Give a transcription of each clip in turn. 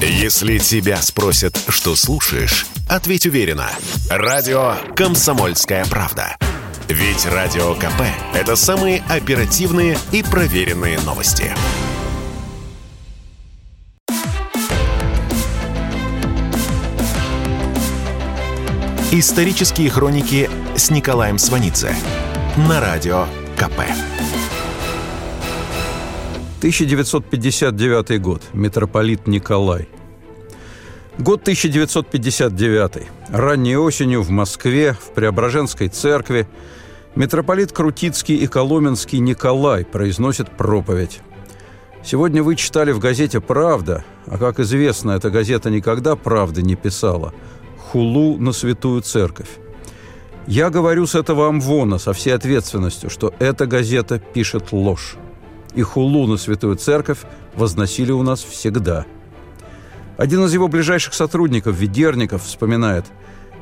Если тебя спросят, что слушаешь, ответь уверенно. Радио «Комсомольская правда». Ведь Радио КП – это самые оперативные и проверенные новости. Исторические хроники с Николаем Сванидзе на Радио КП. 1959 год. Митрополит Николай. Год 1959. Ранней осенью в Москве, в Преображенской церкви, митрополит Крутицкий и Коломенский Николай произносит проповедь. Сегодня вы читали в газете «Правда», а, как известно, эта газета никогда правды не писала, хулу на святую церковь. Я говорю с этого амвона со всей ответственностью, что эта газета пишет ложь и хулу на Святую Церковь возносили у нас всегда. Один из его ближайших сотрудников, Ведерников, вспоминает,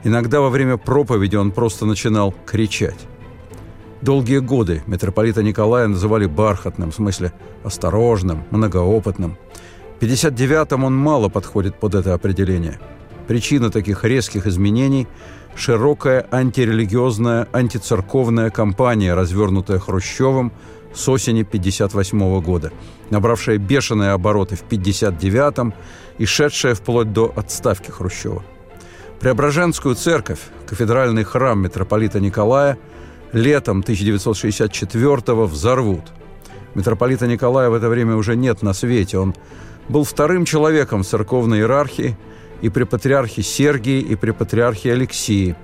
иногда во время проповеди он просто начинал кричать. Долгие годы митрополита Николая называли бархатным, в смысле осторожным, многоопытным. В 59-м он мало подходит под это определение. Причина таких резких изменений – широкая антирелигиозная, антицерковная кампания, развернутая Хрущевым – с осени 1958 года, набравшая бешеные обороты в 1959 и шедшая вплоть до отставки Хрущева. Преображенскую церковь, кафедральный храм митрополита Николая, летом 1964 взорвут. Митрополита Николая в это время уже нет на свете. Он был вторым человеком в церковной иерархии и при патриархе Сергии, и при патриархе Алексии.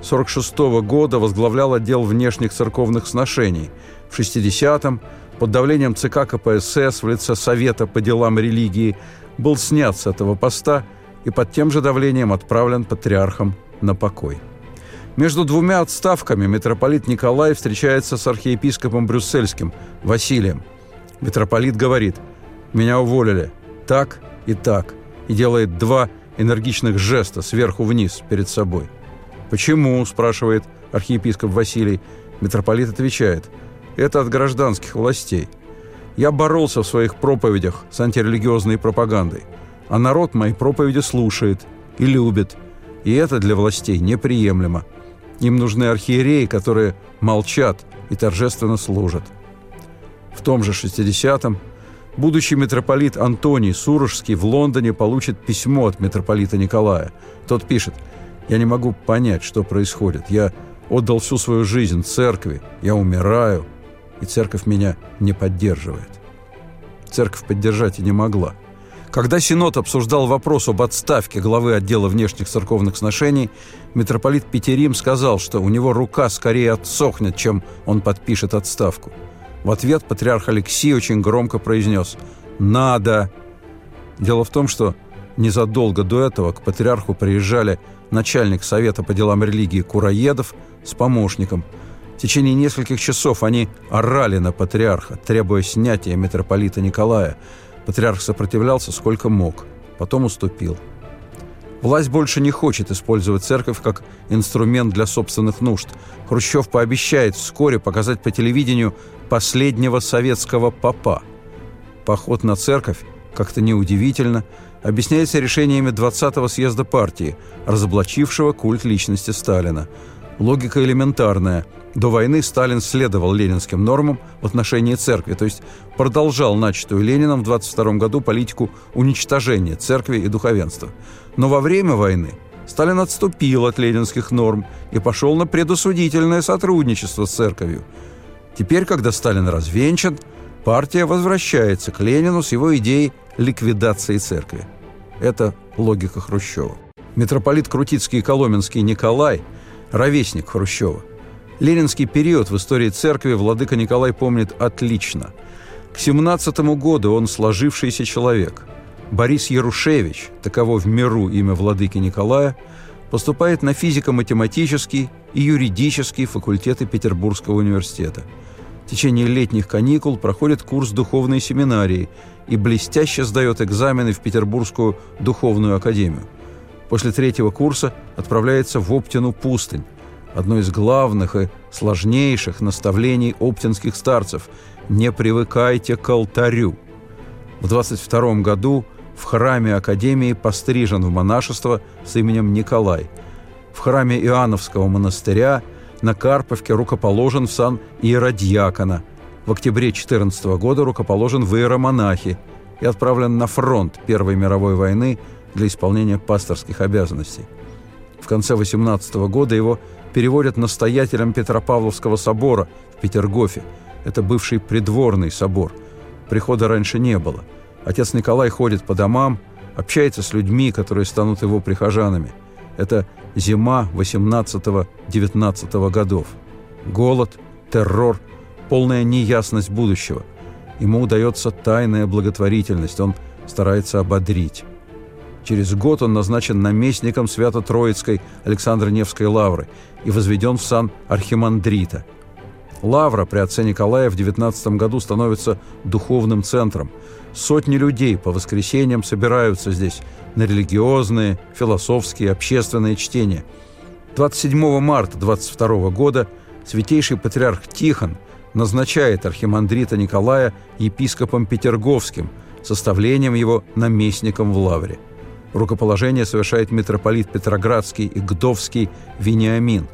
1946 года возглавлял отдел внешних церковных сношений – в 60-м под давлением ЦК КПСС в лице Совета по делам религии был снят с этого поста и под тем же давлением отправлен патриархом на покой. Между двумя отставками митрополит Николай встречается с архиепископом брюссельским Василием. Митрополит говорит «Меня уволили так и так» и делает два энергичных жеста сверху вниз перед собой. «Почему?» – спрашивает архиепископ Василий. Митрополит отвечает – это от гражданских властей. Я боролся в своих проповедях с антирелигиозной пропагандой, а народ мои проповеди слушает и любит, и это для властей неприемлемо. Им нужны архиереи, которые молчат и торжественно служат. В том же 60-м будущий митрополит Антоний Сурожский в Лондоне получит письмо от митрополита Николая. Тот пишет «Я не могу понять, что происходит. Я отдал всю свою жизнь церкви. Я умираю и церковь меня не поддерживает. Церковь поддержать и не могла. Когда Синод обсуждал вопрос об отставке главы отдела внешних церковных сношений, митрополит Петерим сказал, что у него рука скорее отсохнет, чем он подпишет отставку. В ответ патриарх Алексий очень громко произнес «Надо!». Дело в том, что незадолго до этого к патриарху приезжали начальник Совета по делам религии Кураедов с помощником – в течение нескольких часов они орали на патриарха, требуя снятия митрополита Николая. Патриарх сопротивлялся сколько мог, потом уступил. Власть больше не хочет использовать церковь как инструмент для собственных нужд. Хрущев пообещает вскоре показать по телевидению последнего советского папа. Поход на церковь, как-то неудивительно, объясняется решениями 20-го съезда партии, разоблачившего культ личности Сталина. Логика элементарная – до войны Сталин следовал ленинским нормам в отношении церкви, то есть продолжал начатую Лениным в 22 году политику уничтожения церкви и духовенства. Но во время войны Сталин отступил от ленинских норм и пошел на предосудительное сотрудничество с церковью. Теперь, когда Сталин развенчан, партия возвращается к Ленину с его идеей ликвидации церкви. Это логика Хрущева. Митрополит Крутицкий и Коломенский Николай – ровесник Хрущева – Ленинский период в истории церкви владыка Николай помнит отлично. К 17 году он сложившийся человек. Борис Ярушевич, таково в миру имя владыки Николая, поступает на физико-математический и юридический факультеты Петербургского университета. В течение летних каникул проходит курс духовной семинарии и блестяще сдает экзамены в Петербургскую духовную академию. После третьего курса отправляется в Оптину пустынь, одно из главных и сложнейших наставлений оптинских старцев – «Не привыкайте к алтарю». В 22 году в храме Академии пострижен в монашество с именем Николай. В храме Иоанновского монастыря на Карповке рукоположен в сан иеродьякона. В октябре 14 года рукоположен в иеромонахи и отправлен на фронт Первой мировой войны для исполнения пасторских обязанностей. В конце 18 года его переводят настоятелем Петропавловского собора в Петергофе. Это бывший придворный собор. Прихода раньше не было. Отец Николай ходит по домам, общается с людьми, которые станут его прихожанами. Это зима 18-19 годов. Голод, террор, полная неясность будущего. Ему удается тайная благотворительность, он старается ободрить. Через год он назначен наместником Свято-Троицкой Александро-Невской лавры и возведен в сан архимандрита. Лавра при отце Николая в 19 году становится духовным центром. Сотни людей по воскресеньям собираются здесь на религиозные, философские, общественные чтения. 27 марта 22 года святейший патриарх Тихон назначает архимандрита Николая епископом Петерговским, составлением его наместником в Лавре. Рукоположение совершает митрополит Петроградский и Гдовский Вениамин.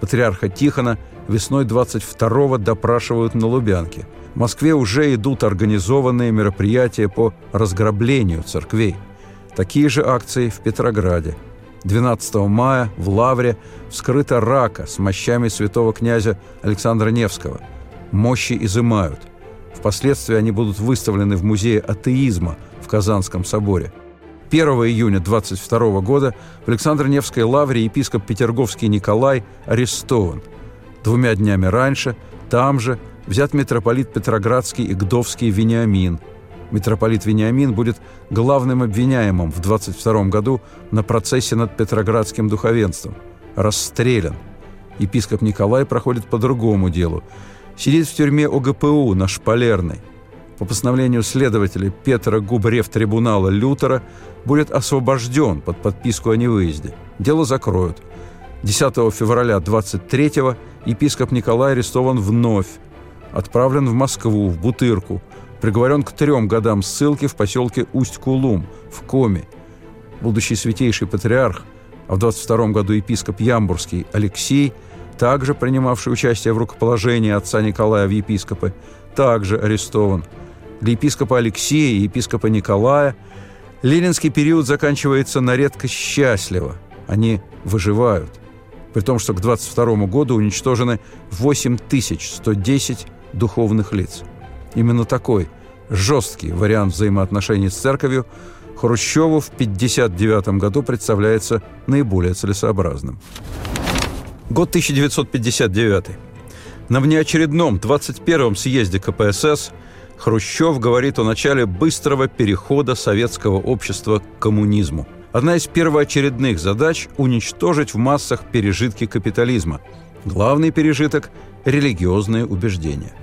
Патриарха Тихона весной 22-го допрашивают на Лубянке. В Москве уже идут организованные мероприятия по разграблению церквей. Такие же акции в Петрограде. 12 мая в Лавре вскрыта рака с мощами святого князя Александра Невского. Мощи изымают. Впоследствии они будут выставлены в Музее атеизма в Казанском соборе – 1 июня 22 года в Александро-Невской лавре епископ Петерговский Николай арестован. Двумя днями раньше там же взят митрополит Петроградский и Гдовский Вениамин. Митрополит Вениамин будет главным обвиняемым в 22 году на процессе над Петроградским духовенством. Расстрелян. Епископ Николай проходит по другому делу. Сидит в тюрьме ОГПУ на Шпалерной по постановлению следователя Петра Губрев трибунала Лютера будет освобожден под подписку о невыезде. Дело закроют. 10 февраля 23-го епископ Николай арестован вновь, отправлен в Москву, в Бутырку, приговорен к трем годам ссылки в поселке Усть-Кулум, в Коме. Будущий святейший патриарх, а в 22 году епископ Ямбурский Алексей, также принимавший участие в рукоположении отца Николая в епископы, также арестован – для епископа Алексея и епископа Николая ленинский период заканчивается на редкость счастливо. Они выживают. При том, что к 22 году уничтожены 8110 духовных лиц. Именно такой жесткий вариант взаимоотношений с церковью Хрущеву в 1959 году представляется наиболее целесообразным. Год 1959. На внеочередном 21-м съезде КПСС – Хрущев говорит о начале быстрого перехода советского общества к коммунизму. Одна из первоочередных задач – уничтожить в массах пережитки капитализма. Главный пережиток – религиозные убеждения.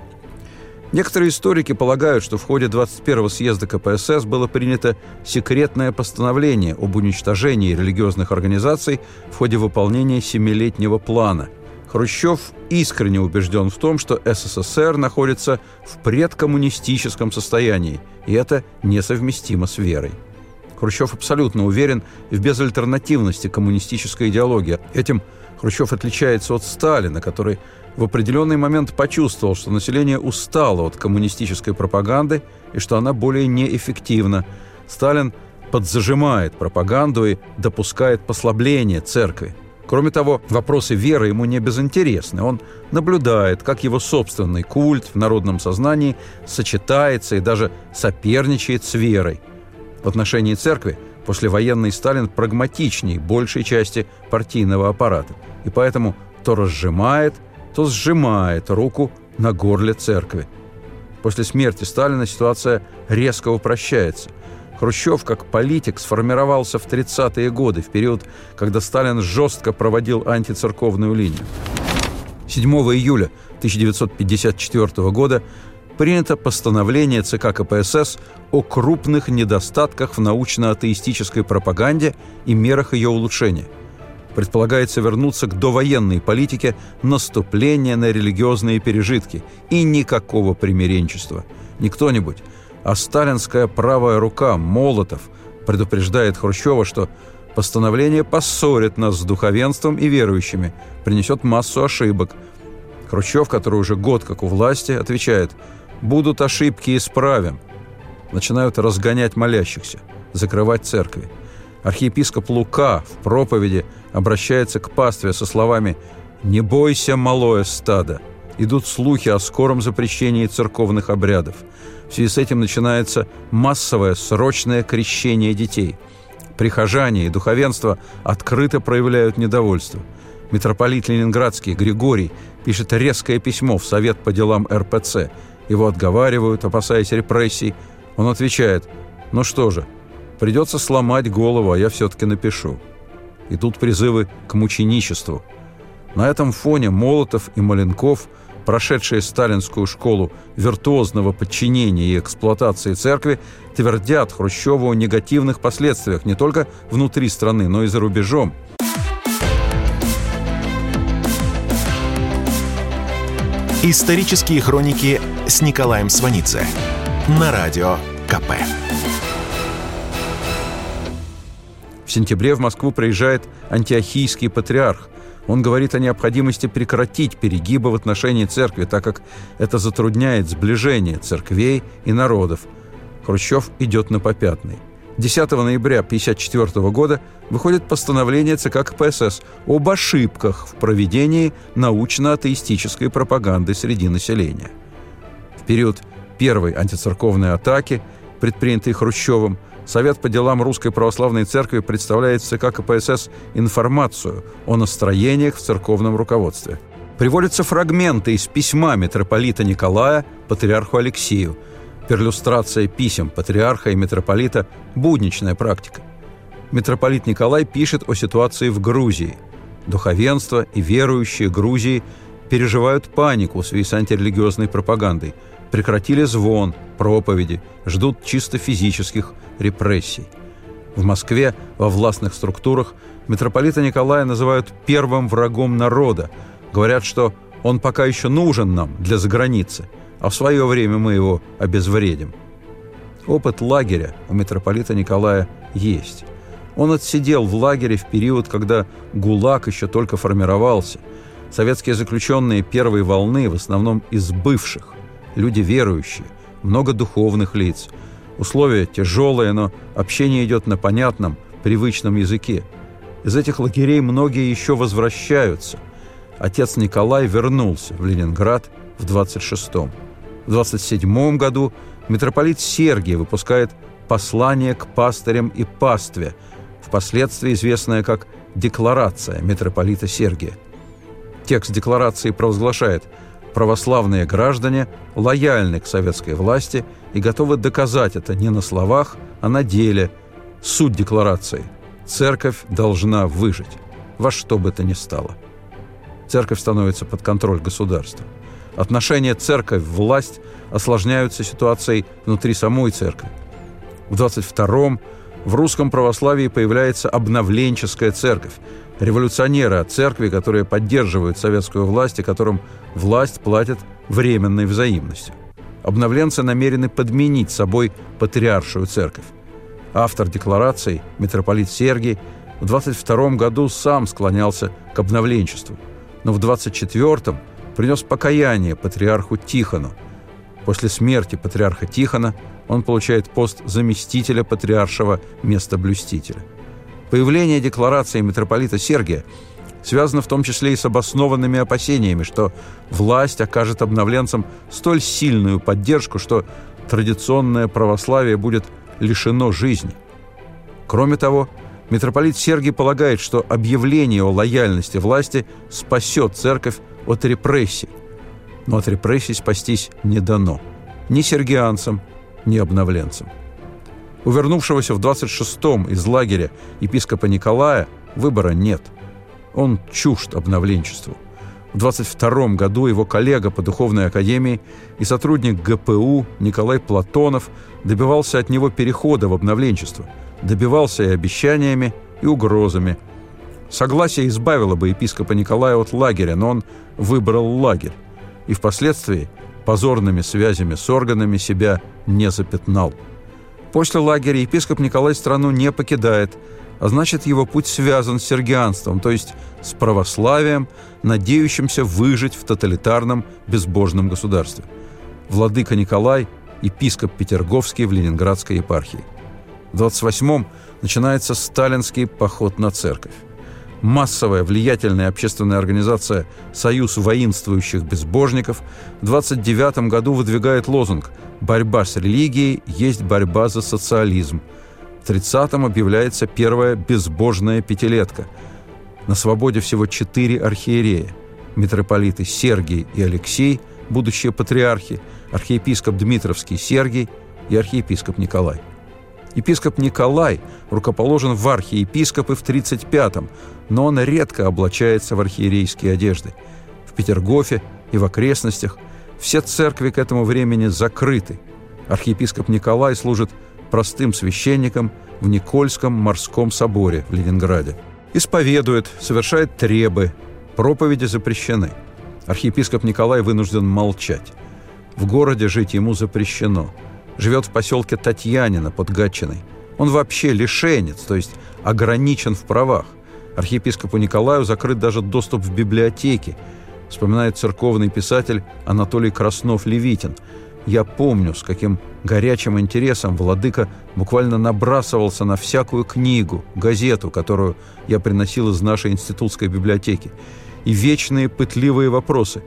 Некоторые историки полагают, что в ходе 21-го съезда КПСС было принято секретное постановление об уничтожении религиозных организаций в ходе выполнения семилетнего плана – Хрущев искренне убежден в том, что СССР находится в предкоммунистическом состоянии, и это несовместимо с верой. Хрущев абсолютно уверен в безальтернативности коммунистической идеологии. Этим Хрущев отличается от Сталина, который в определенный момент почувствовал, что население устало от коммунистической пропаганды и что она более неэффективна. Сталин подзажимает пропаганду и допускает послабление церкви. Кроме того, вопросы веры ему не безинтересны. Он наблюдает, как его собственный культ в народном сознании сочетается и даже соперничает с верой. В отношении церкви послевоенный Сталин прагматичней большей части партийного аппарата. И поэтому то разжимает, то сжимает руку на горле церкви. После смерти Сталина ситуация резко упрощается. Хрущев как политик сформировался в 30-е годы, в период, когда Сталин жестко проводил антицерковную линию. 7 июля 1954 года принято постановление ЦК КПСС о крупных недостатках в научно-атеистической пропаганде и мерах ее улучшения. Предполагается вернуться к довоенной политике наступления на религиозные пережитки и никакого примиренчества. Не кто-нибудь, а сталинская правая рука Молотов предупреждает Хрущева, что постановление поссорит нас с духовенством и верующими, принесет массу ошибок. Хрущев, который уже год как у власти, отвечает «Будут ошибки, исправим». Начинают разгонять молящихся, закрывать церкви. Архиепископ Лука в проповеди обращается к пастве со словами «Не бойся, малое стадо». Идут слухи о скором запрещении церковных обрядов. В связи с этим начинается массовое срочное крещение детей. Прихожане и духовенство открыто проявляют недовольство. Митрополит Ленинградский Григорий пишет резкое письмо в Совет по делам РПЦ. Его отговаривают, опасаясь репрессий. Он отвечает «Ну что же, придется сломать голову, а я все-таки напишу». И тут призывы к мученичеству. На этом фоне Молотов и Маленков, прошедшие сталинскую школу виртуозного подчинения и эксплуатации церкви, твердят Хрущеву о негативных последствиях не только внутри страны, но и за рубежом. Исторические хроники с Николаем Сванидзе на радио КП. В сентябре в Москву приезжает антиохийский патриарх. Он говорит о необходимости прекратить перегибы в отношении церкви, так как это затрудняет сближение церквей и народов. Хрущев идет на попятный. 10 ноября 1954 года выходит постановление ЦК КПСС об ошибках в проведении научно-атеистической пропаганды среди населения. В период первой антицерковной атаки, предпринятой Хрущевым, Совет по делам Русской Православной Церкви представляет в ЦК КПСС информацию о настроениях в церковном руководстве. Приводятся фрагменты из письма митрополита Николая патриарху Алексею. Перлюстрация писем патриарха и митрополита – будничная практика. Митрополит Николай пишет о ситуации в Грузии. Духовенство и верующие Грузии переживают панику в связи с антирелигиозной пропагандой – прекратили звон, проповеди, ждут чисто физических репрессий. В Москве во властных структурах митрополита Николая называют первым врагом народа. Говорят, что он пока еще нужен нам для заграницы, а в свое время мы его обезвредим. Опыт лагеря у митрополита Николая есть. Он отсидел в лагере в период, когда ГУЛАГ еще только формировался. Советские заключенные первой волны, в основном из бывших, люди верующие, много духовных лиц. Условия тяжелые, но общение идет на понятном, привычном языке. Из этих лагерей многие еще возвращаются. Отец Николай вернулся в Ленинград в 26-м. В 27 году митрополит Сергий выпускает «Послание к пастырям и пастве», впоследствии известное как «Декларация митрополита Сергия». Текст декларации провозглашает – православные граждане лояльны к советской власти и готовы доказать это не на словах, а на деле. Суть декларации – церковь должна выжить, во что бы то ни стало. Церковь становится под контроль государства. Отношения церковь-власть осложняются ситуацией внутри самой церкви. В 22-м в русском православии появляется обновленческая церковь, революционеры от церкви, которые поддерживают советскую власть и которым власть платит временной взаимностью. Обновленцы намерены подменить собой патриаршую церковь. Автор декларации, митрополит Сергий, в 22 году сам склонялся к обновленчеству, но в 24-м принес покаяние патриарху Тихону. После смерти патриарха Тихона он получает пост заместителя патриаршего местоблюстителя – Появление декларации митрополита Сергия связано в том числе и с обоснованными опасениями, что власть окажет обновленцам столь сильную поддержку, что традиционное православие будет лишено жизни. Кроме того, митрополит Сергий полагает, что объявление о лояльности власти спасет церковь от репрессий. Но от репрессий спастись не дано ни сергианцам, ни обновленцам. У вернувшегося в 26-м из лагеря епископа Николая выбора нет. Он чужд обновленчеству. В 22 году его коллега по духовной академии и сотрудник ГПУ Николай Платонов добивался от него перехода в обновленчество. Добивался и обещаниями, и угрозами. Согласие избавило бы епископа Николая от лагеря, но он выбрал лагерь. И впоследствии позорными связями с органами себя не запятнал. После лагеря епископ Николай страну не покидает, а значит, его путь связан с сергианством, то есть с православием, надеющимся выжить в тоталитарном безбожном государстве. Владыка Николай – епископ Петерговский в Ленинградской епархии. В 28-м начинается сталинский поход на церковь. Массовая влиятельная общественная организация «Союз воинствующих безбожников» в 29 году выдвигает лозунг «Борьба с религией есть борьба за социализм». В 30-м объявляется первая безбожная пятилетка. На свободе всего четыре архиерея – митрополиты Сергий и Алексей, будущие патриархи, архиепископ Дмитровский Сергий и архиепископ Николай. Епископ Николай рукоположен в архиепископы в 35-м, но он редко облачается в архиерейские одежды. В Петергофе и в окрестностях все церкви к этому времени закрыты. Архиепископ Николай служит простым священником в Никольском морском соборе в Ленинграде. Исповедует, совершает требы, проповеди запрещены. Архиепископ Николай вынужден молчать. В городе жить ему запрещено – живет в поселке Татьянина под Гатчиной. Он вообще лишенец, то есть ограничен в правах. Архиепископу Николаю закрыт даже доступ в библиотеки, вспоминает церковный писатель Анатолий Краснов-Левитин. «Я помню, с каким горячим интересом владыка буквально набрасывался на всякую книгу, газету, которую я приносил из нашей институтской библиотеки. И вечные пытливые вопросы.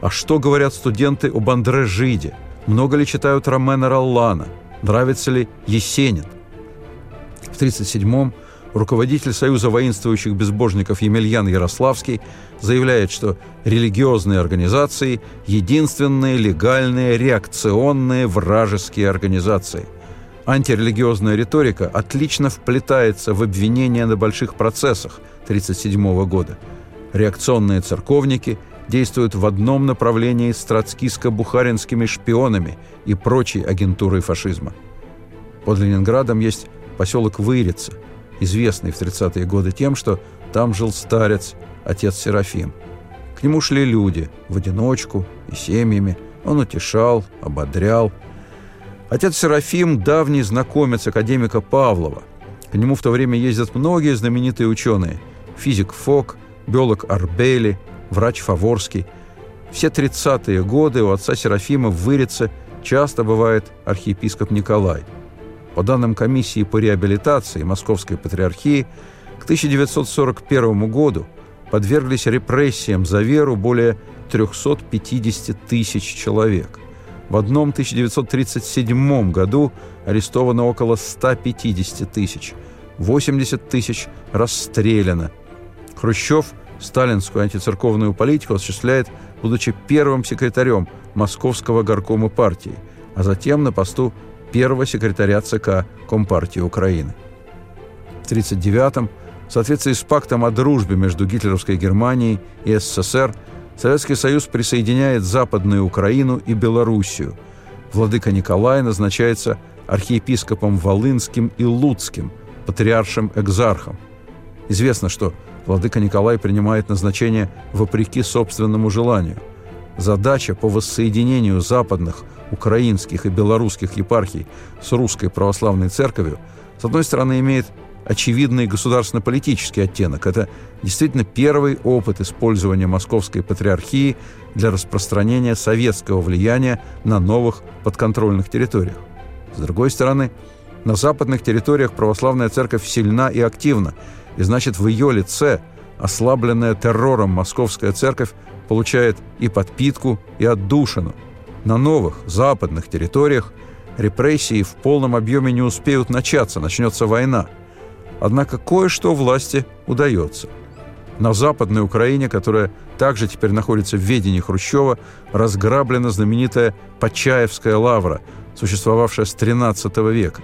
А что говорят студенты об Андре Жиде? Много ли читают Ромена Роллана? Нравится ли Есенин? В 1937-м руководитель Союза воинствующих безбожников Емельян Ярославский заявляет, что религиозные организации – единственные легальные реакционные вражеские организации. Антирелигиозная риторика отлично вплетается в обвинения на больших процессах 1937 года. Реакционные церковники – действуют в одном направлении с троцкиско-бухаринскими шпионами и прочей агентурой фашизма. Под Ленинградом есть поселок Вырица, известный в 30-е годы тем, что там жил старец, отец Серафим. К нему шли люди, в одиночку и семьями. Он утешал, ободрял. Отец Серафим – давний знакомец академика Павлова. К нему в то время ездят многие знаменитые ученые. Физик Фок, биолог Арбели – врач Фаворский. Все 30-е годы у отца Серафима в Вырице часто бывает архиепископ Николай. По данным комиссии по реабилитации Московской Патриархии, к 1941 году подверглись репрессиям за веру более 350 тысяч человек. В одном 1937 году арестовано около 150 тысяч, 80 тысяч расстреляно. Хрущев – сталинскую антицерковную политику осуществляет, будучи первым секретарем Московского горкома партии, а затем на посту первого секретаря ЦК Компартии Украины. В 1939-м, в соответствии с пактом о дружбе между гитлеровской Германией и СССР, Советский Союз присоединяет Западную Украину и Белоруссию. Владыка Николай назначается архиепископом Волынским и Луцким, патриаршем-экзархом. Известно, что владыка Николай принимает назначение вопреки собственному желанию. Задача по воссоединению западных, украинских и белорусских епархий с русской православной церковью, с одной стороны, имеет очевидный государственно-политический оттенок. Это действительно первый опыт использования Московской Патриархии для распространения советского влияния на новых подконтрольных территориях. С другой стороны, на западных территориях православная церковь сильна и активна, и значит, в ее лице ослабленная террором московская церковь получает и подпитку, и отдушину. На новых западных территориях репрессии в полном объеме не успеют начаться, начнется война. Однако кое-что власти удается. На Западной Украине, которая также теперь находится в ведении Хрущева, разграблена знаменитая Почаевская лавра, существовавшая с XIII века.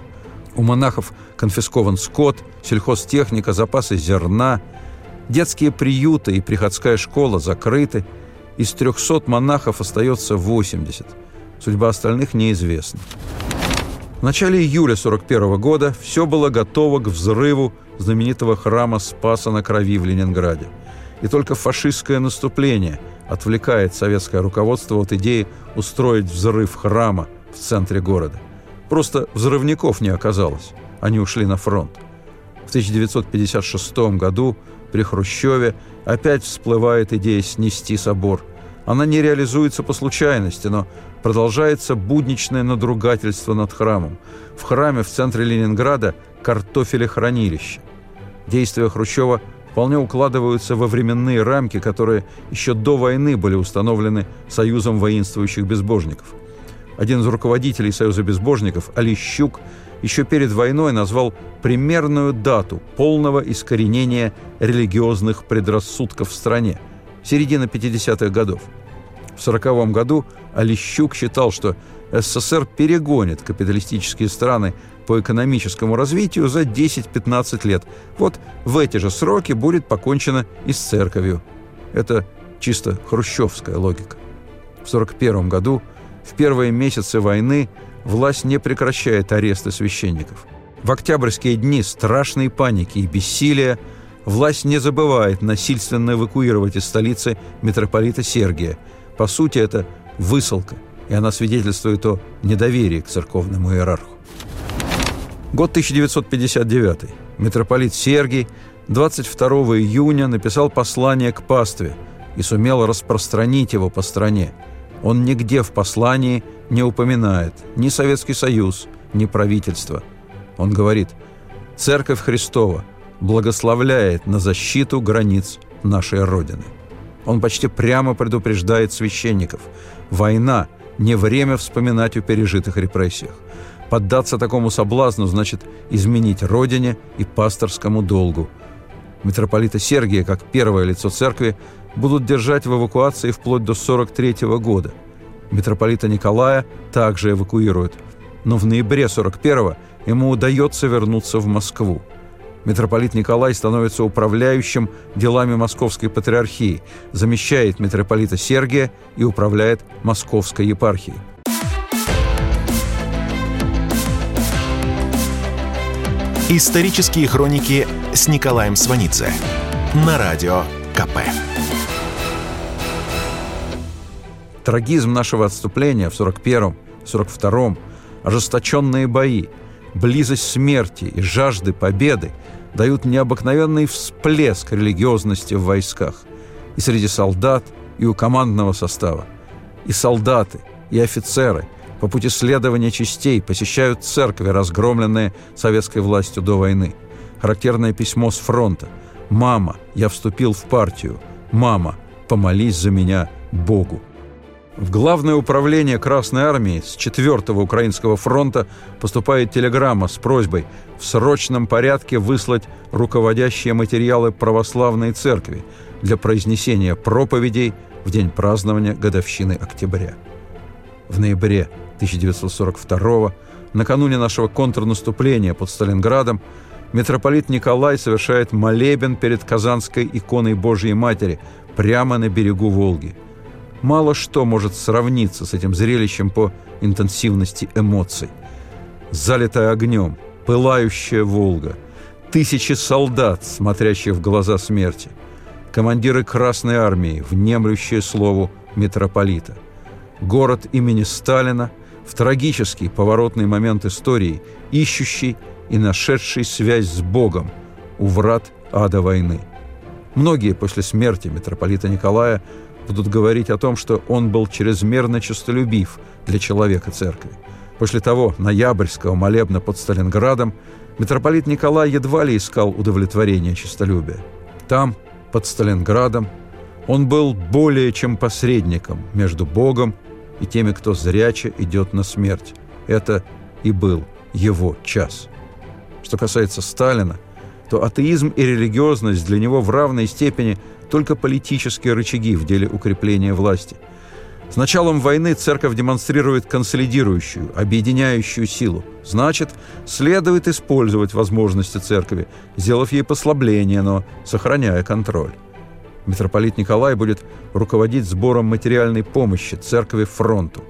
У монахов конфискован скот, сельхозтехника, запасы зерна. Детские приюты и приходская школа закрыты. Из 300 монахов остается 80. Судьба остальных неизвестна. В начале июля 41 года все было готово к взрыву знаменитого храма Спаса на Крови в Ленинграде. И только фашистское наступление отвлекает советское руководство от идеи устроить взрыв храма в центре города. Просто взрывников не оказалось. Они ушли на фронт. В 1956 году при Хрущеве опять всплывает идея снести собор. Она не реализуется по случайности, но продолжается будничное надругательство над храмом. В храме в центре Ленинграда картофелехранилище. Действия Хрущева вполне укладываются во временные рамки, которые еще до войны были установлены Союзом воинствующих безбожников. Один из руководителей Союза безбожников, Алищук, еще перед войной назвал примерную дату полного искоренения религиозных предрассудков в стране – середина 50-х годов. В 1940 году Алищук считал, что СССР перегонит капиталистические страны по экономическому развитию за 10-15 лет. Вот в эти же сроки будет покончено и с церковью. Это чисто хрущевская логика. В 1941 году, в первые месяцы войны, власть не прекращает аресты священников. В октябрьские дни страшной паники и бессилия власть не забывает насильственно эвакуировать из столицы митрополита Сергия. По сути, это высылка, и она свидетельствует о недоверии к церковному иерарху. Год 1959. Митрополит Сергий 22 июня написал послание к пастве и сумел распространить его по стране. Он нигде в послании не упоминает ни Советский Союз, ни правительство. Он говорит, «Церковь Христова благословляет на защиту границ нашей Родины». Он почти прямо предупреждает священников, война – не время вспоминать о пережитых репрессиях. Поддаться такому соблазну значит изменить родине и пасторскому долгу. Митрополита Сергия, как первое лицо церкви, будут держать в эвакуации вплоть до 43 -го года. Митрополита Николая также эвакуируют. Но в ноябре 41-го ему удается вернуться в Москву. Митрополит Николай становится управляющим делами Московской Патриархии, замещает митрополита Сергия и управляет Московской епархией. Исторические хроники с Николаем Сванидзе на радио КП. Трагизм нашего отступления в 41-м, 42-м, ожесточенные бои, близость смерти и жажды победы дают необыкновенный всплеск религиозности в войсках. И среди солдат, и у командного состава. И солдаты, и офицеры по пути следования частей посещают церкви, разгромленные советской властью до войны. Характерное письмо с фронта. «Мама, я вступил в партию. Мама, помолись за меня Богу». В Главное управление Красной Армии с 4-го Украинского фронта поступает телеграмма с просьбой в срочном порядке выслать руководящие материалы православной церкви для произнесения проповедей в день празднования годовщины октября. В ноябре 1942 накануне нашего контрнаступления под Сталинградом, митрополит Николай совершает молебен перед Казанской иконой Божьей Матери прямо на берегу Волги – Мало что может сравниться с этим зрелищем по интенсивности эмоций. Залитая огнем, пылающая Волга, тысячи солдат, смотрящих в глаза смерти, командиры Красной Армии, внемлющие слову митрополита, город имени Сталина в трагический поворотный момент истории, ищущий и нашедший связь с Богом у врат ада войны. Многие после смерти митрополита Николая будут говорить о том, что он был чрезмерно честолюбив для человека церкви. После того ноябрьского молебна под Сталинградом митрополит Николай едва ли искал удовлетворения честолюбия. Там, под Сталинградом, он был более чем посредником между Богом и теми, кто зряче идет на смерть. Это и был его час. Что касается Сталина, то атеизм и религиозность для него в равной степени только политические рычаги в деле укрепления власти. С началом войны церковь демонстрирует консолидирующую, объединяющую силу. Значит, следует использовать возможности церкви, сделав ей послабление, но сохраняя контроль. Митрополит Николай будет руководить сбором материальной помощи церкви фронту.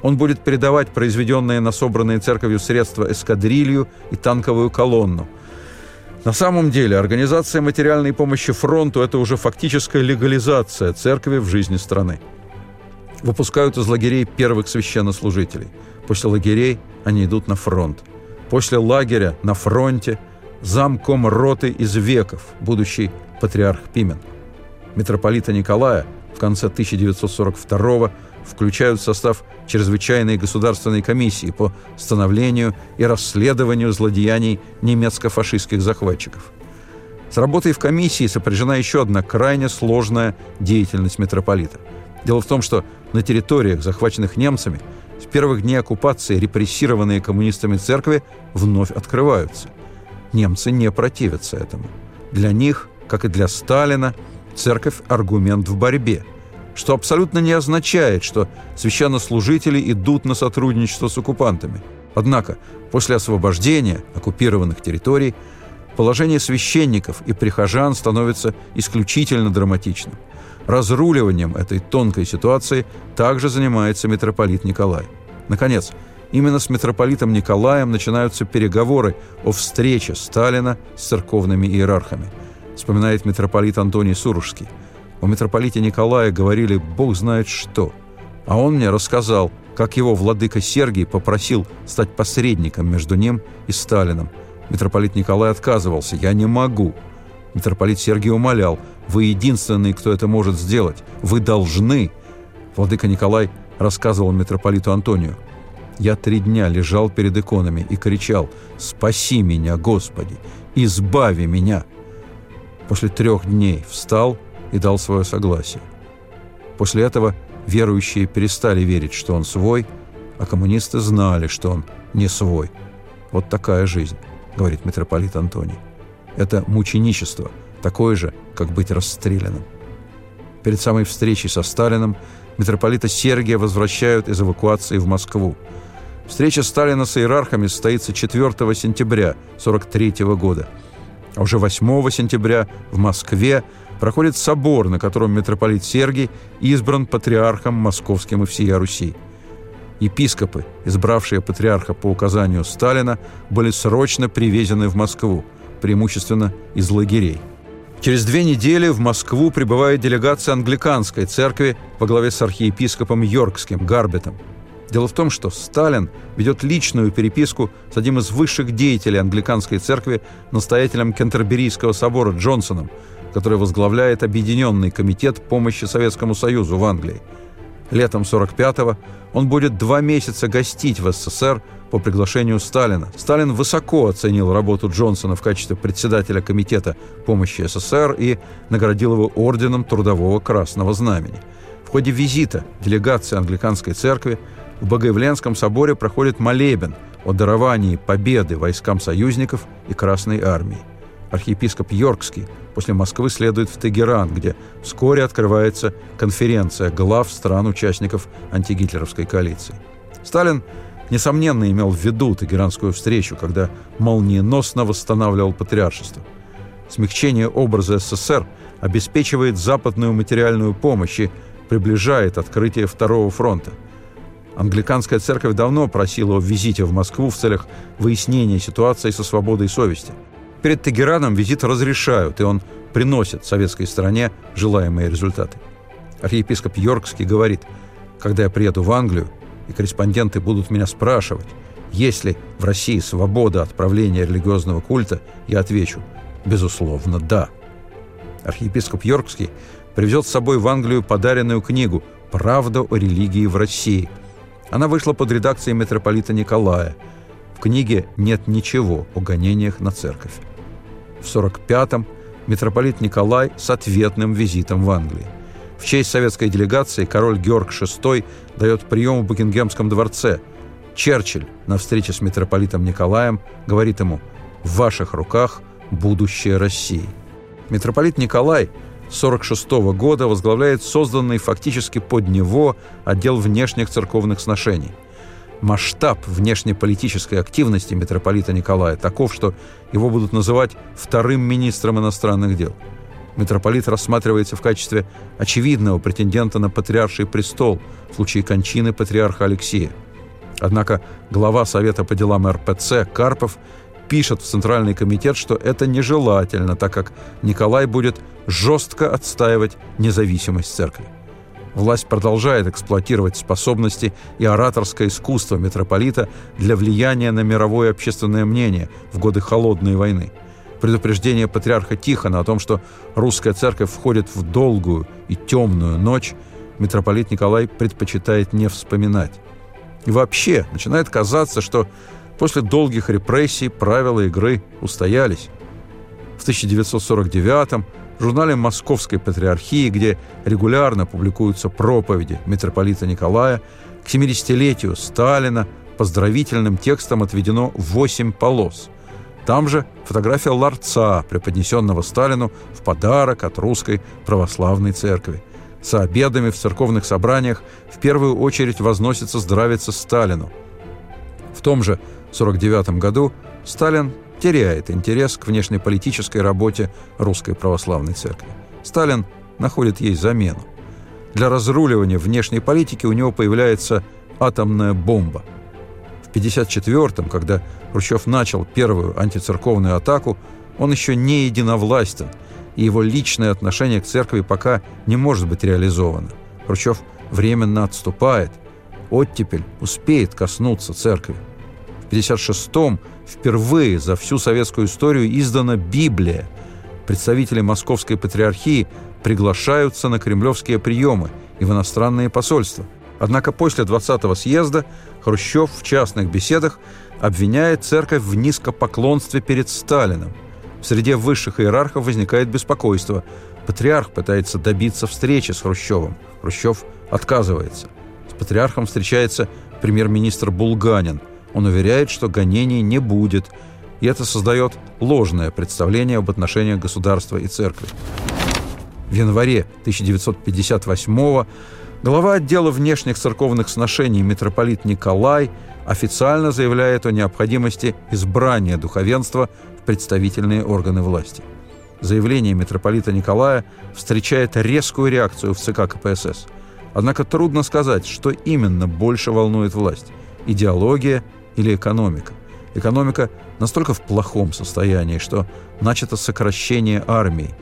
Он будет передавать произведенные на собранные церковью средства эскадрилью и танковую колонну – на самом деле, организация материальной помощи фронту – это уже фактическая легализация церкви в жизни страны. Выпускают из лагерей первых священнослужителей. После лагерей они идут на фронт. После лагеря на фронте замком роты из веков, будущий патриарх Пимен. Митрополита Николая в конце 1942 включают в состав чрезвычайной государственной комиссии по становлению и расследованию злодеяний немецко-фашистских захватчиков. С работой в комиссии сопряжена еще одна крайне сложная деятельность митрополита. Дело в том, что на территориях, захваченных немцами, с первых дней оккупации репрессированные коммунистами церкви вновь открываются. Немцы не противятся этому. Для них, как и для Сталина, церковь – аргумент в борьбе – что абсолютно не означает, что священнослужители идут на сотрудничество с оккупантами. Однако, после освобождения оккупированных территорий, положение священников и прихожан становится исключительно драматичным. Разруливанием этой тонкой ситуации также занимается митрополит Николай. Наконец, именно с митрополитом Николаем начинаются переговоры о встрече Сталина с церковными иерархами, вспоминает митрополит Антоний Суружский. О митрополите Николая говорили «Бог знает что». А он мне рассказал, как его владыка Сергий попросил стать посредником между ним и Сталином. Митрополит Николай отказывался «Я не могу». Митрополит Сергий умолял «Вы единственный, кто это может сделать. Вы должны». Владыка Николай рассказывал митрополиту Антонию «Я три дня лежал перед иконами и кричал «Спаси меня, Господи! Избави меня!» После трех дней встал – и дал свое согласие. После этого верующие перестали верить, что он свой, а коммунисты знали, что он не свой. Вот такая жизнь, говорит митрополит Антоний. Это мученичество, такое же, как быть расстрелянным. Перед самой встречей со Сталином митрополита Сергия возвращают из эвакуации в Москву. Встреча Сталина с иерархами состоится 4 сентября 1943 года. А уже 8 сентября в Москве проходит собор, на котором митрополит Сергий избран патриархом московским и всея Руси. Епископы, избравшие патриарха по указанию Сталина, были срочно привезены в Москву, преимущественно из лагерей. Через две недели в Москву прибывает делегация англиканской церкви во главе с архиепископом Йоркским, Гарбетом. Дело в том, что Сталин ведет личную переписку с одним из высших деятелей англиканской церкви, настоятелем Кентерберийского собора Джонсоном, который возглавляет Объединенный комитет помощи Советскому Союзу в Англии. Летом 45-го он будет два месяца гостить в СССР по приглашению Сталина. Сталин высоко оценил работу Джонсона в качестве председателя Комитета помощи СССР и наградил его орденом Трудового Красного Знамени. В ходе визита делегации Англиканской церкви в Богоявленском соборе проходит молебен о даровании победы войскам союзников и Красной армии. Архиепископ Йоркский после Москвы следует в Тегеран, где вскоре открывается конференция глав стран-участников антигитлеровской коалиции. Сталин, несомненно, имел в виду Тегеранскую встречу, когда молниеносно восстанавливал патриаршество. Смягчение образа СССР обеспечивает западную материальную помощь и приближает открытие Второго фронта. Англиканская церковь давно просила о визите в Москву в целях выяснения ситуации со свободой совести – Перед Тегераном визит разрешают, и он приносит советской стороне желаемые результаты. Архиепископ Йоркский говорит, когда я приеду в Англию, и корреспонденты будут меня спрашивать, есть ли в России свобода от правления религиозного культа, я отвечу, безусловно, да. Архиепископ Йоркский привезет с собой в Англию подаренную книгу «Правда о религии в России». Она вышла под редакцией митрополита Николая. В книге нет ничего о гонениях на церковь. В 45-м митрополит Николай с ответным визитом в Англии. В честь советской делегации король Георг VI дает прием в Букингемском дворце. Черчилль на встрече с митрополитом Николаем говорит ему «В ваших руках будущее России». Митрополит Николай с 46 года возглавляет созданный фактически под него отдел внешних церковных сношений – масштаб внешнеполитической активности митрополита Николая таков, что его будут называть вторым министром иностранных дел. Митрополит рассматривается в качестве очевидного претендента на патриарший престол в случае кончины патриарха Алексея. Однако глава Совета по делам РПЦ Карпов пишет в Центральный комитет, что это нежелательно, так как Николай будет жестко отстаивать независимость церкви. Власть продолжает эксплуатировать способности и ораторское искусство митрополита для влияния на мировое общественное мнение в годы Холодной войны. Предупреждение патриарха Тихона о том, что русская церковь входит в долгую и темную ночь, митрополит Николай предпочитает не вспоминать. И вообще начинает казаться, что после долгих репрессий правила игры устоялись. В 1949 в журнале Московской Патриархии, где регулярно публикуются проповеди митрополита Николая, к 70-летию Сталина поздравительным текстом отведено 8 полос. Там же фотография ларца, преподнесенного Сталину в подарок от русской православной церкви. За обедами в церковных собраниях в первую очередь возносится здравица Сталину. В том же 1949 году Сталин теряет интерес к внешнеполитической работе Русской Православной Церкви. Сталин находит ей замену. Для разруливания внешней политики у него появляется атомная бомба. В 1954-м, когда Хрущев начал первую антицерковную атаку, он еще не единовластен, и его личное отношение к церкви пока не может быть реализовано. Хрущев временно отступает, оттепель успеет коснуться церкви. В 1956-м впервые за всю советскую историю издана Библия. Представители Московской Патриархии приглашаются на кремлевские приемы и в иностранные посольства. Однако после 20-го съезда Хрущев в частных беседах обвиняет церковь в низкопоклонстве перед Сталиным. В среде высших иерархов возникает беспокойство. Патриарх пытается добиться встречи с Хрущевым. Хрущев отказывается. С патриархом встречается премьер-министр Булганин – он уверяет, что гонений не будет, и это создает ложное представление об отношениях государства и церкви. В январе 1958 глава отдела внешних церковных сношений митрополит Николай официально заявляет о необходимости избрания духовенства в представительные органы власти. Заявление митрополита Николая встречает резкую реакцию в ЦК КПСС. Однако трудно сказать, что именно больше волнует власть – идеология – или экономика. Экономика настолько в плохом состоянии, что начато сокращение армии.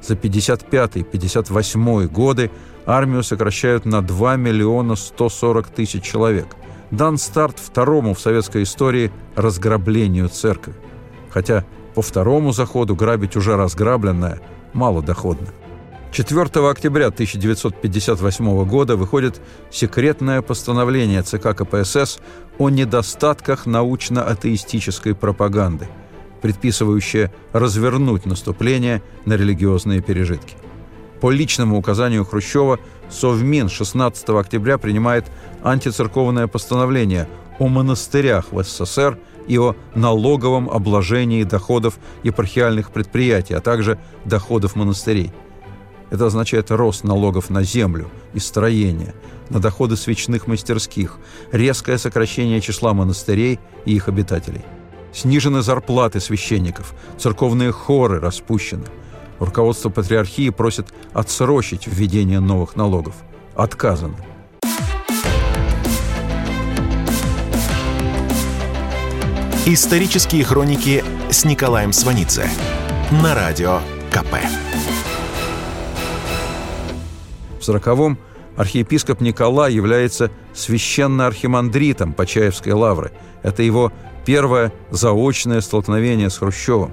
За 55-58 годы армию сокращают на 2 миллиона 140 тысяч человек. Дан старт второму в советской истории разграблению церкви. Хотя по второму заходу грабить уже разграбленное мало доходно. 4 октября 1958 года выходит секретное постановление ЦК КПСС о недостатках научно-атеистической пропаганды, предписывающее развернуть наступление на религиозные пережитки. По личному указанию Хрущева Совмин 16 октября принимает антицерковное постановление о монастырях в СССР и о налоговом обложении доходов епархиальных предприятий, а также доходов монастырей – это означает рост налогов на землю и строение, на доходы свечных мастерских, резкое сокращение числа монастырей и их обитателей. Снижены зарплаты священников, церковные хоры распущены. Руководство патриархии просит отсрочить введение новых налогов. Отказано. Исторические хроники с Николаем Сванидзе на радио КП. В сороковом архиепископ Николай является священно-архимандритом Почаевской лавры. Это его первое заочное столкновение с Хрущевым.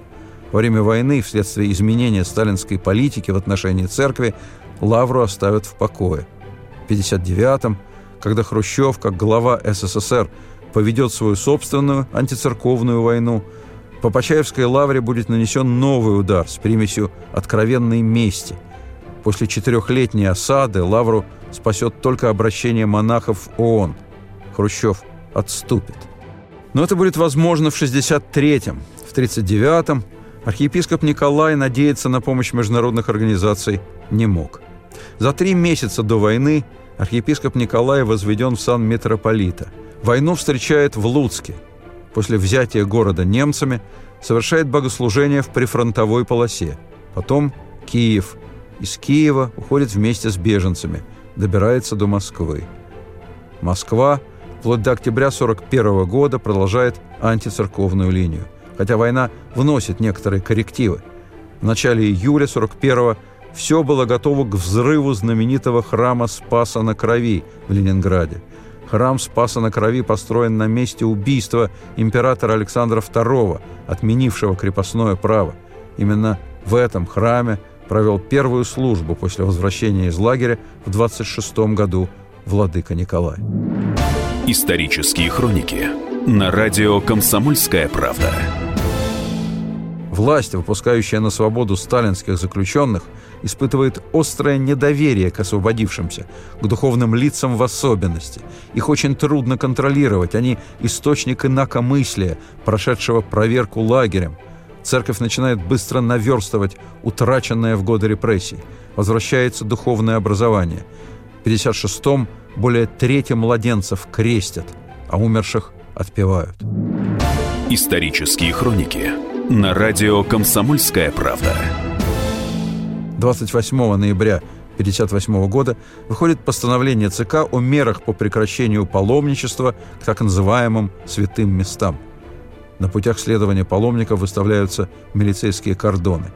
Во время войны, вследствие изменения сталинской политики в отношении церкви, лавру оставят в покое. В 1959-м, когда Хрущев, как глава СССР, поведет свою собственную антицерковную войну, по Почаевской лавре будет нанесен новый удар с примесью откровенной мести – После четырехлетней осады Лавру спасет только обращение монахов ООН. Хрущев отступит. Но это будет возможно в 63-м. В 39-м архиепископ Николай надеяться на помощь международных организаций не мог. За три месяца до войны архиепископ Николай возведен в сан митрополита. Войну встречает в Луцке. После взятия города немцами совершает богослужение в прифронтовой полосе. Потом Киев – из Киева уходит вместе с беженцами, добирается до Москвы. Москва вплоть до октября 1941 года продолжает антицерковную линию, хотя война вносит некоторые коррективы. В начале июля 1941 все было готово к взрыву знаменитого храма Спаса на Крови в Ленинграде. Храм Спаса на Крови построен на месте убийства императора Александра II, отменившего крепостное право. Именно в этом храме провел первую службу после возвращения из лагеря в 26 году владыка Николай. Исторические хроники на радио «Комсомольская правда». Власть, выпускающая на свободу сталинских заключенных, испытывает острое недоверие к освободившимся, к духовным лицам в особенности. Их очень трудно контролировать, они источник инакомыслия, прошедшего проверку лагерем. Церковь начинает быстро наверстывать утраченное в годы репрессий. Возвращается духовное образование. В 56-м более трети младенцев крестят, а умерших отпевают. Исторические хроники на радио «Комсомольская правда». 28 ноября 1958 года выходит постановление ЦК о мерах по прекращению паломничества к так называемым «святым местам». На путях следования паломников выставляются милицейские кордоны.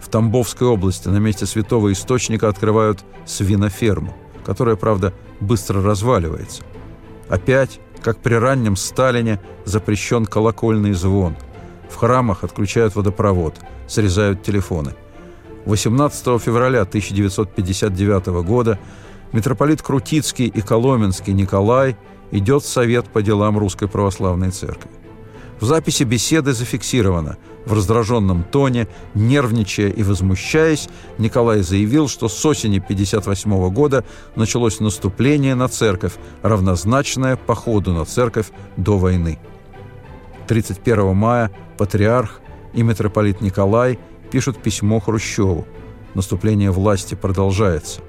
В Тамбовской области на месте святого источника открывают свиноферму, которая, правда, быстро разваливается. Опять, как при раннем Сталине, запрещен колокольный звон. В храмах отключают водопровод, срезают телефоны. 18 февраля 1959 года митрополит Крутицкий и Коломенский Николай идет в Совет по делам Русской Православной Церкви. В записи беседы зафиксировано. В раздраженном тоне, нервничая и возмущаясь, Николай заявил, что с осени 1958 года началось наступление на церковь, равнозначное походу на церковь до войны. 31 мая патриарх и митрополит Николай – пишут письмо Хрущеву. Наступление власти продолжается.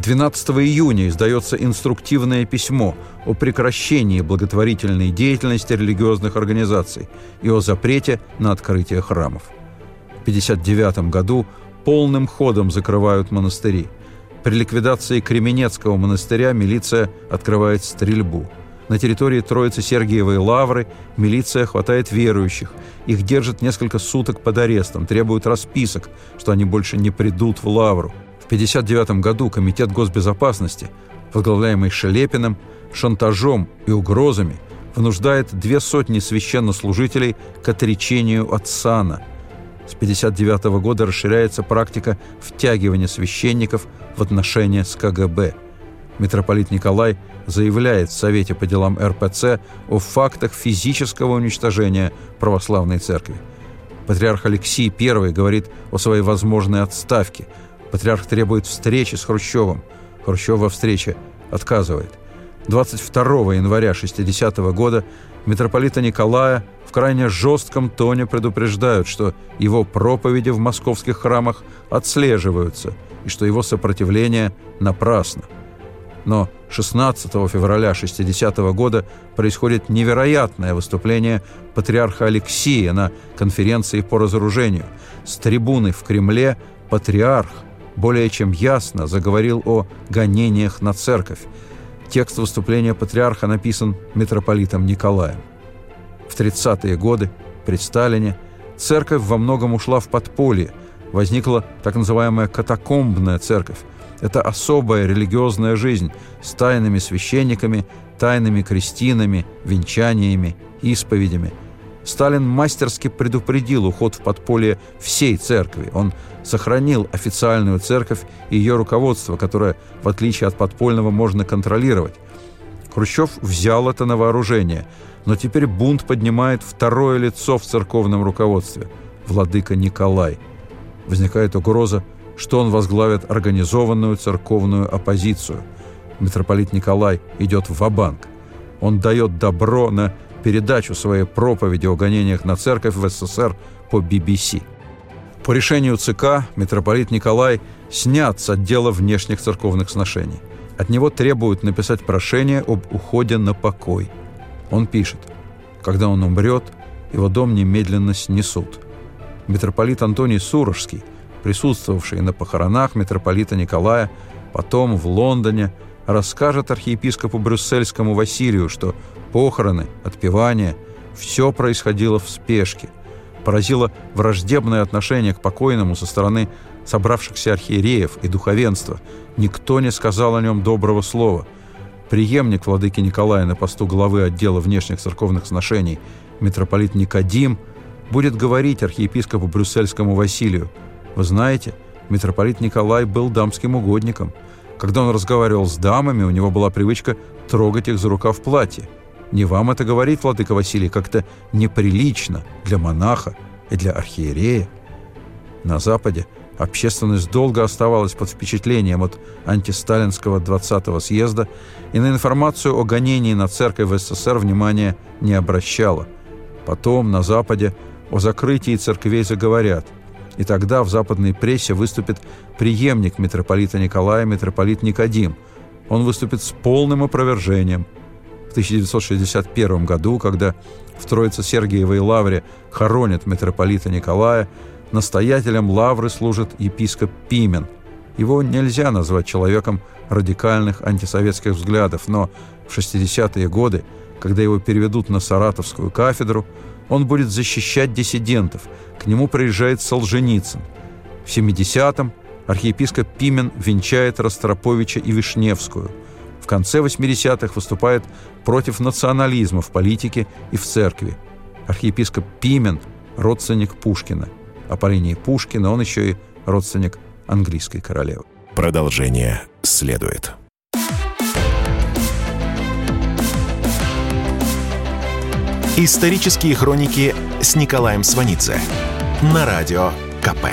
12 июня издается инструктивное письмо о прекращении благотворительной деятельности религиозных организаций и о запрете на открытие храмов. В 1959 году полным ходом закрывают монастыри. При ликвидации Кременецкого монастыря милиция открывает стрельбу – на территории Троицы Сергиевой Лавры милиция хватает верующих. Их держат несколько суток под арестом, требуют расписок, что они больше не придут в Лавру. В 1959 году Комитет госбезопасности, возглавляемый Шелепиным, шантажом и угрозами вынуждает две сотни священнослужителей к отречению от сана. С 1959 года расширяется практика втягивания священников в отношения с КГБ. Митрополит Николай – заявляет в Совете по делам РПЦ о фактах физического уничтожения православной церкви. Патриарх Алексий I говорит о своей возможной отставке. Патриарх требует встречи с Хрущевым. Хрущев во встрече отказывает. 22 января 60 -го года митрополита Николая в крайне жестком тоне предупреждают, что его проповеди в московских храмах отслеживаются и что его сопротивление напрасно. Но 16 февраля 60 -го года происходит невероятное выступление патриарха Алексия на конференции по разоружению. С трибуны в Кремле патриарх более чем ясно заговорил о гонениях на церковь. Текст выступления патриарха написан митрополитом Николаем. В 30-е годы, при Сталине, церковь во многом ушла в подполье. Возникла так называемая катакомбная церковь, это особая религиозная жизнь с тайными священниками, тайными крестинами, венчаниями, исповедями. Сталин мастерски предупредил уход в подполье всей церкви. Он сохранил официальную церковь и ее руководство, которое, в отличие от подпольного, можно контролировать. Хрущев взял это на вооружение, но теперь бунт поднимает второе лицо в церковном руководстве – владыка Николай. Возникает угроза что он возглавит организованную церковную оппозицию. Митрополит Николай идет в банк Он дает добро на передачу своей проповеди о гонениях на церковь в СССР по BBC. По решению ЦК митрополит Николай снят с отдела внешних церковных сношений. От него требуют написать прошение об уходе на покой. Он пишет, когда он умрет, его дом немедленно снесут. Митрополит Антоний Сурожский – присутствовавший на похоронах митрополита Николая, потом в Лондоне, расскажет архиепископу Брюссельскому Василию, что похороны, отпевание – все происходило в спешке. поразило враждебное отношение к покойному со стороны собравшихся архиереев и духовенства. Никто не сказал о нем доброго слова. Приемник владыки Николая на посту главы отдела внешних церковных сношений митрополит Никодим будет говорить архиепископу Брюссельскому Василию. Вы знаете, митрополит Николай был дамским угодником. Когда он разговаривал с дамами, у него была привычка трогать их за рукав платья. Не вам это говорит, владыка Василий, как-то неприлично для монаха и для архиерея. На Западе общественность долго оставалась под впечатлением от антисталинского 20-го съезда и на информацию о гонении на церковь в СССР внимания не обращала. Потом на Западе о закрытии церквей заговорят. И тогда в западной прессе выступит преемник митрополита Николая, митрополит Никодим. Он выступит с полным опровержением – 1961 году, когда в Троице-Сергиевой лавре хоронят митрополита Николая, настоятелем лавры служит епископ Пимен. Его нельзя назвать человеком радикальных антисоветских взглядов, но в 60-е годы, когда его переведут на Саратовскую кафедру, он будет защищать диссидентов. К нему приезжает Солженицын. В 70-м архиепископ Пимен венчает Ростроповича и Вишневскую – конце 80-х выступает против национализма в политике и в церкви. Архиепископ Пимен – родственник Пушкина. А по линии Пушкина он еще и родственник английской королевы. Продолжение следует. Исторические хроники с Николаем Сванидзе на радио КП.